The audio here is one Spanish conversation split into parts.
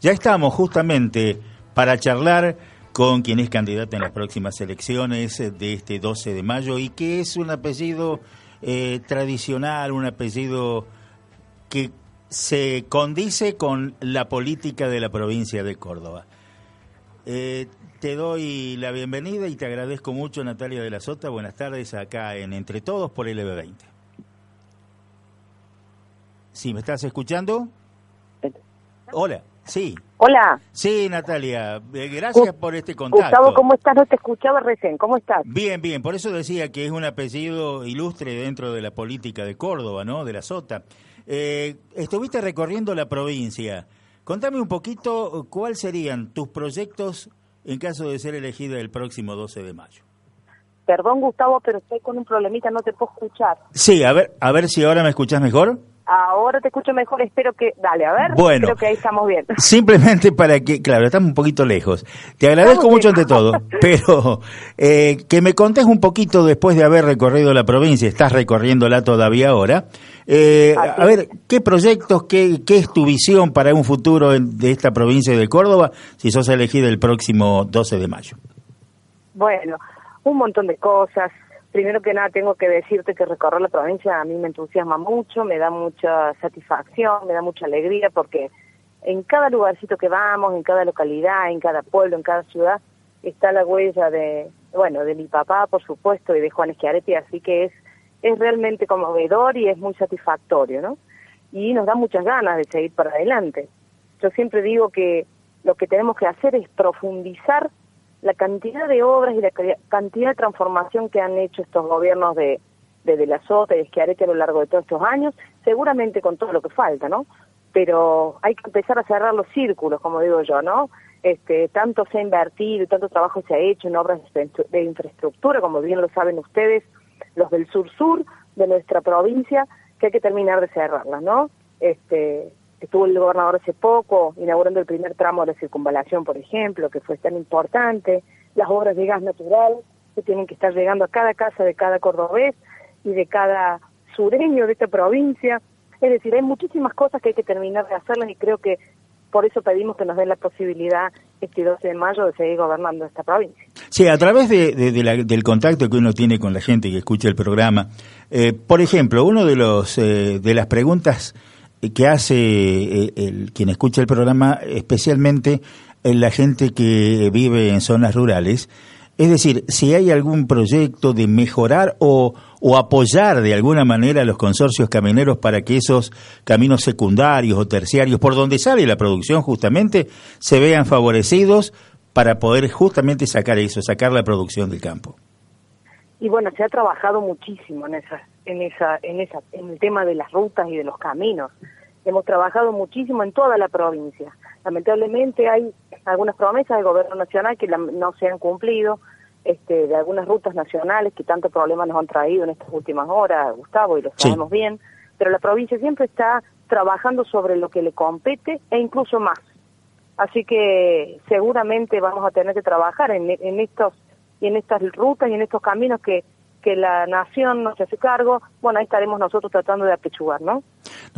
Ya estamos justamente para charlar con quien es candidata en las próximas elecciones de este 12 de mayo y que es un apellido eh, tradicional, un apellido que se condice con la política de la provincia de Córdoba. Eh, te doy la bienvenida y te agradezco mucho, Natalia de la Sota. Buenas tardes acá en Entre Todos por el EB20. ¿Sí me estás escuchando? Hola, sí. Hola. Sí, Natalia, eh, gracias por este contacto. Gustavo, ¿cómo estás? No te escuchaba recién, ¿cómo estás? Bien, bien, por eso decía que es un apellido ilustre dentro de la política de Córdoba, ¿no? De la Sota. Eh, estuviste recorriendo la provincia. Contame un poquito cuáles serían tus proyectos en caso de ser elegida el próximo 12 de mayo. Perdón, Gustavo, pero estoy con un problemita, no te puedo escuchar. Sí, a ver, a ver si ahora me escuchas mejor. Ahora te escucho mejor, espero que... Dale, a ver. Bueno. Creo que ahí estamos bien. Simplemente para que... Claro, estamos un poquito lejos. Te agradezco mucho ante todo, pero eh, que me contes un poquito después de haber recorrido la provincia, estás recorriéndola todavía ahora. Eh, a ver, ¿qué proyectos, qué, qué es tu visión para un futuro de esta provincia de Córdoba si sos elegida el próximo 12 de mayo? Bueno, un montón de cosas primero que nada tengo que decirte que recorrer la provincia a mí me entusiasma mucho, me da mucha satisfacción, me da mucha alegría porque en cada lugarcito que vamos, en cada localidad, en cada pueblo, en cada ciudad, está la huella de, bueno, de mi papá, por supuesto, y de Juan Esquiarete, así que es, es realmente conmovedor y es muy satisfactorio, ¿no? Y nos da muchas ganas de seguir para adelante. Yo siempre digo que lo que tenemos que hacer es profundizar la cantidad de obras y la cantidad de transformación que han hecho estos gobiernos de, de, de la SOTA y Esquiarete a lo largo de todos estos años, seguramente con todo lo que falta, ¿no? Pero hay que empezar a cerrar los círculos, como digo yo, ¿no? Este, tanto se ha invertido tanto trabajo se ha hecho en obras de infraestructura, como bien lo saben ustedes, los del sur-sur de nuestra provincia, que hay que terminar de cerrarlas, ¿no? Este, Estuvo el gobernador hace poco inaugurando el primer tramo de la circunvalación, por ejemplo, que fue tan importante, las obras de gas natural que tienen que estar llegando a cada casa de cada cordobés y de cada sureño de esta provincia. Es decir, hay muchísimas cosas que hay que terminar de hacerlas y creo que por eso pedimos que nos den la posibilidad este 12 de mayo de seguir gobernando esta provincia. Sí, a través de, del contacto que uno tiene con la gente que escucha el programa, eh, por ejemplo, uno de los eh, de las preguntas que hace eh, el, quien escucha el programa, especialmente en la gente que vive en zonas rurales. Es decir, si hay algún proyecto de mejorar o, o apoyar de alguna manera a los consorcios camineros para que esos caminos secundarios o terciarios, por donde sale la producción justamente, se vean favorecidos para poder justamente sacar eso, sacar la producción del campo. Y bueno, se ha trabajado muchísimo en esa, en esa, en esa, en el tema de las rutas y de los caminos. Hemos trabajado muchísimo en toda la provincia. Lamentablemente hay algunas promesas del gobierno nacional que no se han cumplido, este, de algunas rutas nacionales que tanto problemas nos han traído en estas últimas horas, Gustavo, y lo sabemos bien, pero la provincia siempre está trabajando sobre lo que le compete e incluso más. Así que seguramente vamos a tener que trabajar en, en estos y en estas rutas y en estos caminos que, que la nación nos hace cargo, bueno, ahí estaremos nosotros tratando de apechugar, ¿no?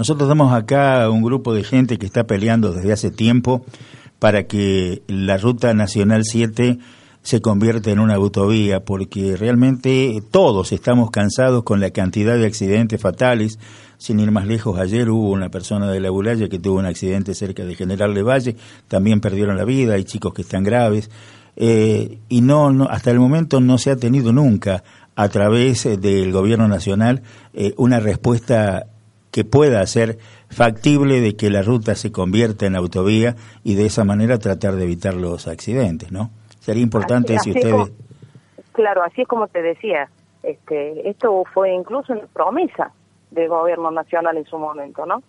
Nosotros damos acá un grupo de gente que está peleando desde hace tiempo para que la Ruta Nacional 7 se convierta en una autovía, porque realmente todos estamos cansados con la cantidad de accidentes fatales. Sin ir más lejos, ayer hubo una persona de la Bulaya que tuvo un accidente cerca de General de Valle, también perdieron la vida, hay chicos que están graves. Eh, y no, no, hasta el momento no se ha tenido nunca a través eh, del gobierno nacional eh, una respuesta que pueda ser factible de que la ruta se convierta en autovía y de esa manera tratar de evitar los accidentes, ¿no? Sería importante si ustedes... claro, así es como te decía, este, esto fue incluso una promesa del gobierno nacional en su momento, ¿no?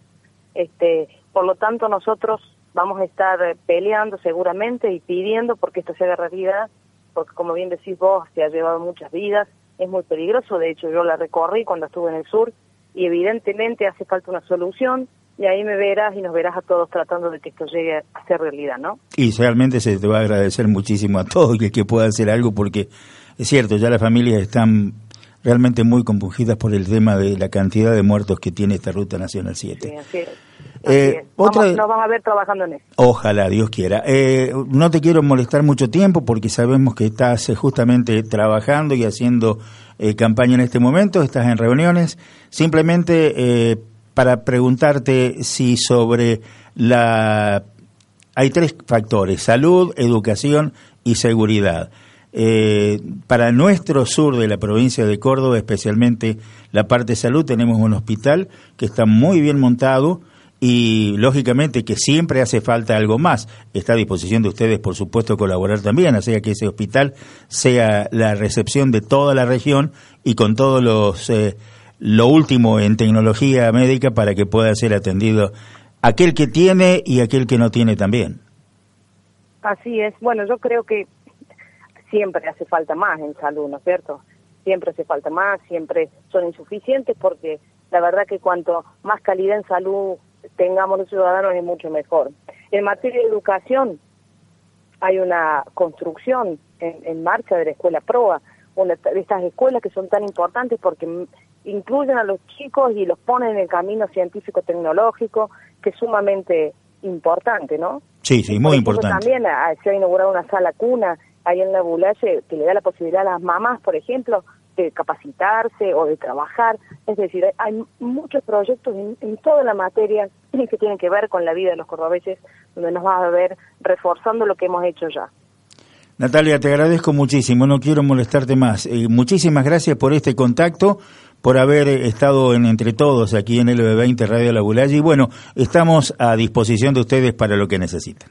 Este, por lo tanto, nosotros vamos a estar peleando seguramente y pidiendo porque esto se haga realidad, porque como bien decís vos, se ha llevado muchas vidas, es muy peligroso, de hecho yo la recorrí cuando estuve en el sur y evidentemente hace falta una solución y ahí me verás y nos verás a todos tratando de que esto llegue a ser realidad, ¿no? Y realmente se te va a agradecer muchísimo a todos que, que pueda hacer algo porque es cierto, ya las familias están realmente muy compungidas por el tema de la cantidad de muertos que tiene esta Ruta Nacional 7. Sí, así es. Eh, otra... nos vas a ver trabajando en eso. Ojalá, Dios quiera. Eh, no te quiero molestar mucho tiempo porque sabemos que estás eh, justamente trabajando y haciendo eh, campaña en este momento, estás en reuniones. Simplemente para preguntarte si sobre la... Hay tres factores, salud, educación y seguridad. Eh, para nuestro sur de la provincia de Córdoba, especialmente la parte de salud, tenemos un hospital que está muy bien montado y lógicamente que siempre hace falta algo más. Está a disposición de ustedes, por supuesto, colaborar también, así que ese hospital sea la recepción de toda la región y con todos los eh, lo último en tecnología médica para que pueda ser atendido aquel que tiene y aquel que no tiene también. Así es. Bueno, yo creo que siempre hace falta más en salud, ¿no es cierto? Siempre hace falta más, siempre son insuficientes porque la verdad que cuanto más calidad en salud tengamos los ciudadanos es mucho mejor. En materia de educación hay una construcción en, marcha de la escuela PROA, una de estas escuelas que son tan importantes porque incluyen a los chicos y los ponen en el camino científico-tecnológico, que es sumamente importante, ¿no? Sí, sí, muy importante. También se ha inaugurado una sala cuna ahí en la Bulache que le da la posibilidad a las mamás, por ejemplo, de capacitarse o de trabajar. Es decir, hay muchos proyectos en, toda la materia que tienen que ver con la vida de los cordobeses, donde nos va a ver reforzando lo que hemos hecho ya. Natalia, te agradezco muchísimo, no quiero molestarte más. Eh, muchísimas gracias por este contacto, por haber estado en Entre Todos aquí en LB20 Radio La Bulaya y bueno, estamos a disposición de ustedes para lo que necesiten.